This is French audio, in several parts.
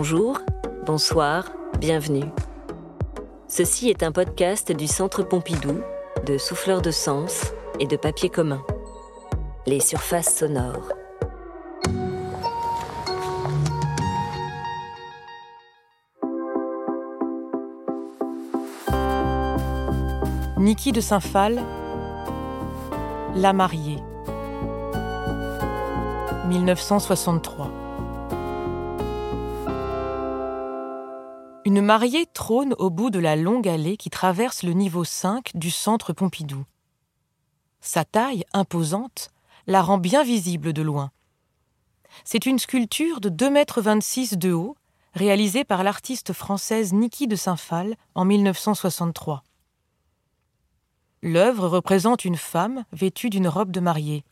Bonjour, bonsoir, bienvenue. Ceci est un podcast du Centre Pompidou, de Souffleurs de Sens et de Papier commun. Les surfaces sonores. Niki de Saint-Phal, La mariée. 1963. Une mariée trône au bout de la longue allée qui traverse le niveau 5 du centre Pompidou. Sa taille, imposante, la rend bien visible de loin. C'est une sculpture de 2,26 m de haut, réalisée par l'artiste française Niki de Saint-Phal en 1963. L'œuvre représente une femme vêtue d'une robe de mariée.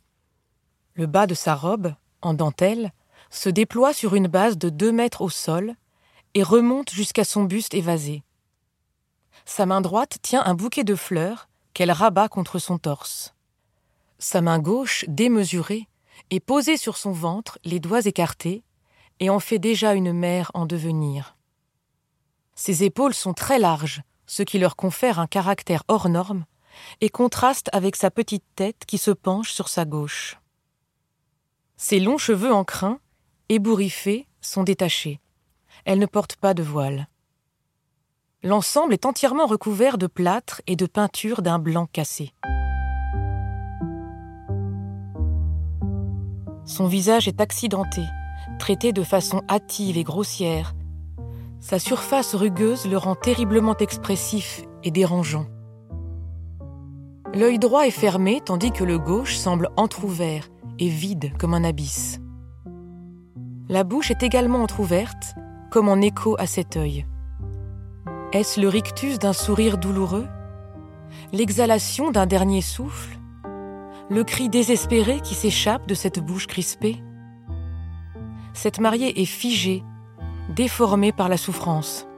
Le bas de sa robe, en dentelle, se déploie sur une base de deux mètres au sol et remonte jusqu'à son buste évasé. Sa main droite tient un bouquet de fleurs qu'elle rabat contre son torse. Sa main gauche, démesurée, est posée sur son ventre, les doigts écartés, et en fait déjà une mère en devenir. Ses épaules sont très larges, ce qui leur confère un caractère hors norme, et contraste avec sa petite tête qui se penche sur sa gauche. Ses longs cheveux en crin, ébouriffés, sont détachés. Elle ne porte pas de voile. L'ensemble est entièrement recouvert de plâtre et de peinture d'un blanc cassé. Son visage est accidenté, traité de façon hâtive et grossière. Sa surface rugueuse le rend terriblement expressif et dérangeant. L'œil droit est fermé tandis que le gauche semble entr'ouvert et vide comme un abysse. La bouche est également entr'ouverte, comme en écho à cet œil. Est-ce le rictus d'un sourire douloureux? L'exhalation d'un dernier souffle? Le cri désespéré qui s'échappe de cette bouche crispée? Cette mariée est figée, déformée par la souffrance.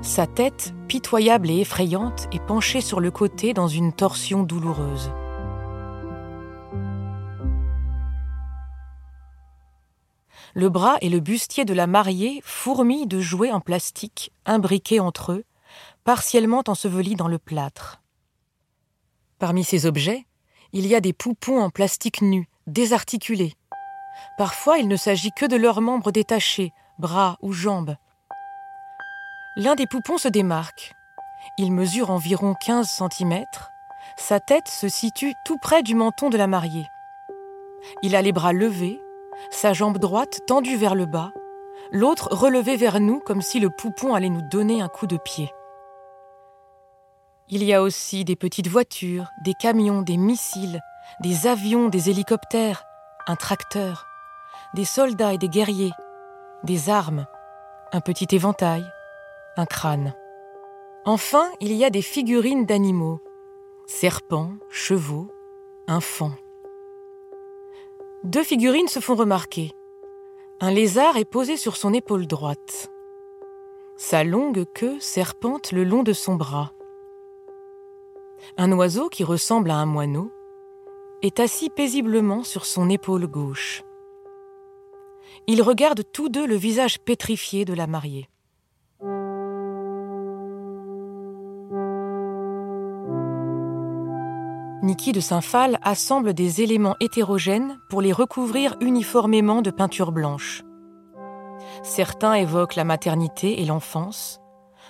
Sa tête, pitoyable et effrayante, est penchée sur le côté dans une torsion douloureuse. Le bras et le bustier de la mariée fourmillent de jouets en plastique, imbriqués entre eux, partiellement ensevelis dans le plâtre. Parmi ces objets, il y a des poupons en plastique nu, désarticulés. Parfois, il ne s'agit que de leurs membres détachés, bras ou jambes. L'un des poupons se démarque. Il mesure environ 15 cm. Sa tête se situe tout près du menton de la mariée. Il a les bras levés, sa jambe droite tendue vers le bas, l'autre relevée vers nous comme si le poupon allait nous donner un coup de pied. Il y a aussi des petites voitures, des camions, des missiles, des avions, des hélicoptères, un tracteur, des soldats et des guerriers, des armes, un petit éventail, un crâne. Enfin, il y a des figurines d'animaux, serpents, chevaux, enfants. Deux figurines se font remarquer. Un lézard est posé sur son épaule droite. Sa longue queue serpente le long de son bras. Un oiseau qui ressemble à un moineau est assis paisiblement sur son épaule gauche. Ils regardent tous deux le visage pétrifié de la mariée. Niki de Saint-Phal assemble des éléments hétérogènes pour les recouvrir uniformément de peinture blanche. Certains évoquent la maternité et l'enfance,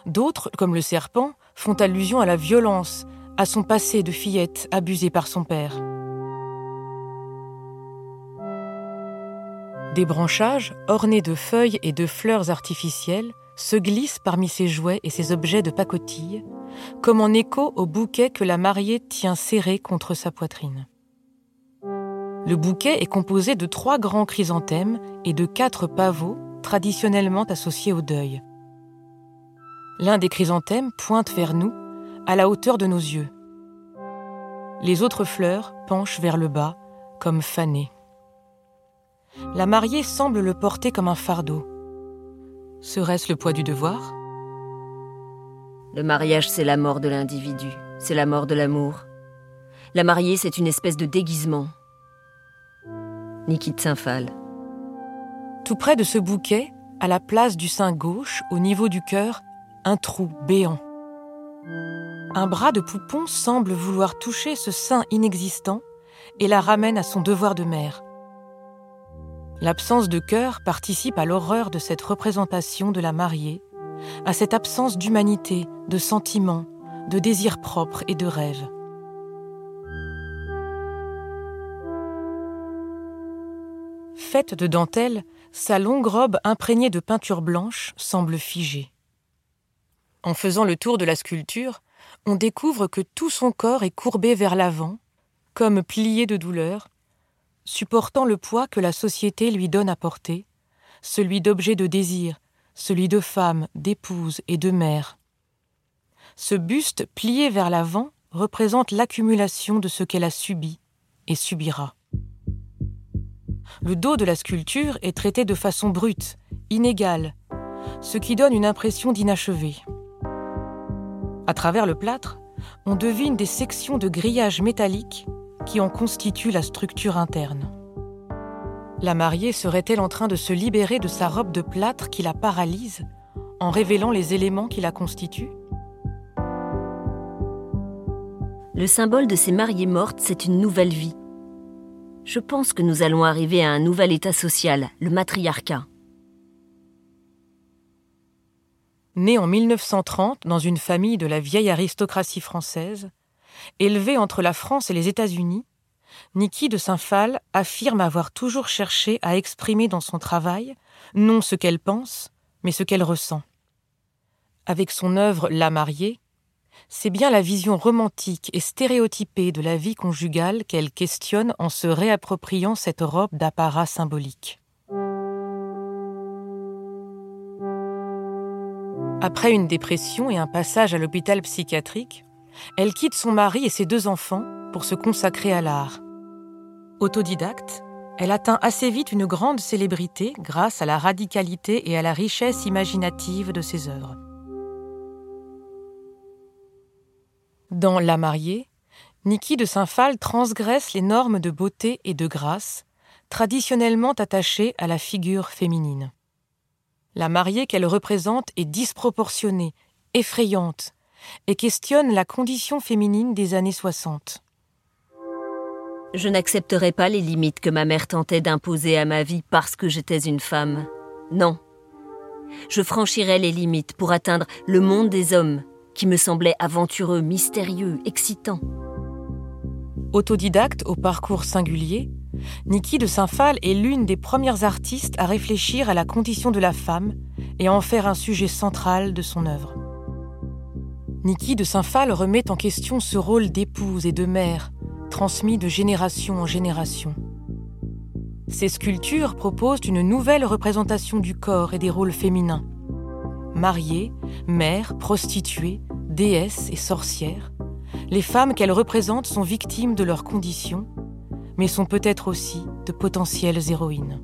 d'autres, comme le serpent, font allusion à la violence, à son passé de fillette abusée par son père. Des branchages, ornés de feuilles et de fleurs artificielles, se glissent parmi ses jouets et ses objets de pacotille, comme en écho au bouquet que la mariée tient serré contre sa poitrine. Le bouquet est composé de trois grands chrysanthèmes et de quatre pavots traditionnellement associés au deuil. L'un des chrysanthèmes pointe vers nous, à la hauteur de nos yeux. Les autres fleurs penchent vers le bas, comme fanées. La mariée semble le porter comme un fardeau. Serait-ce le poids du devoir? Le mariage, c'est la mort de l'individu, c'est la mort de l'amour. La mariée, c'est une espèce de déguisement. Niki de Saint-Phal. Tout près de ce bouquet, à la place du sein gauche, au niveau du cœur, un trou béant. Un bras de poupon semble vouloir toucher ce sein inexistant et la ramène à son devoir de mère. L'absence de cœur participe à l'horreur de cette représentation de la mariée, à cette absence d'humanité, de sentiments, de désirs propres et de rêves. Faite de dentelle, sa longue robe imprégnée de peinture blanche semble figée. En faisant le tour de la sculpture, on découvre que tout son corps est courbé vers l'avant, comme plié de douleur, supportant le poids que la société lui donne à porter, celui d'objet de désir, celui de femme, d'épouse et de mère. Ce buste plié vers l'avant représente l'accumulation de ce qu'elle a subi et subira. Le dos de la sculpture est traité de façon brute, inégale, ce qui donne une impression d'inachevé. À travers le plâtre, on devine des sections de grillage métallique qui en constituent la structure interne. La mariée serait-elle en train de se libérer de sa robe de plâtre qui la paralyse en révélant les éléments qui la constituent? Le symbole de ces mariées mortes, c'est une nouvelle vie. Je pense que nous allons arriver à un nouvel état social, le matriarcat. Né en 1930 dans une famille de la vieille aristocratie française, élevé entre la France et les États-Unis, Niki de Saint-Phal affirme avoir toujours cherché à exprimer dans son travail non ce qu'elle pense, mais ce qu'elle ressent. Avec son œuvre La mariée, c'est bien la vision romantique et stéréotypée de la vie conjugale qu'elle questionne en se réappropriant cette robe d'apparat symbolique. Après une dépression et un passage à l'hôpital psychiatrique, elle quitte son mari et ses deux enfants pour se consacrer à l'art. Autodidacte, elle atteint assez vite une grande célébrité grâce à la radicalité et à la richesse imaginative de ses œuvres. Dans La mariée, Niki de Saint-Phal transgresse les normes de beauté et de grâce traditionnellement attachées à la figure féminine. La mariée qu'elle représente est disproportionnée, effrayante, et questionne la condition féminine des années 60. Je n'accepterai pas les limites que ma mère tentait d'imposer à ma vie parce que j'étais une femme. Non. Je franchirai les limites pour atteindre le monde des hommes, qui me semblait aventureux, mystérieux, excitant. Autodidacte au parcours singulier, Niki de Saint-Phal est l'une des premières artistes à réfléchir à la condition de la femme et à en faire un sujet central de son œuvre. Niki de Saint-Phal remet en question ce rôle d'épouse et de mère, transmis de génération en génération. Ses sculptures proposent une nouvelle représentation du corps et des rôles féminins. Mariée, mère, prostituée, déesse et sorcière, les femmes qu'elles représentent sont victimes de leurs conditions mais sont peut-être aussi de potentielles héroïnes.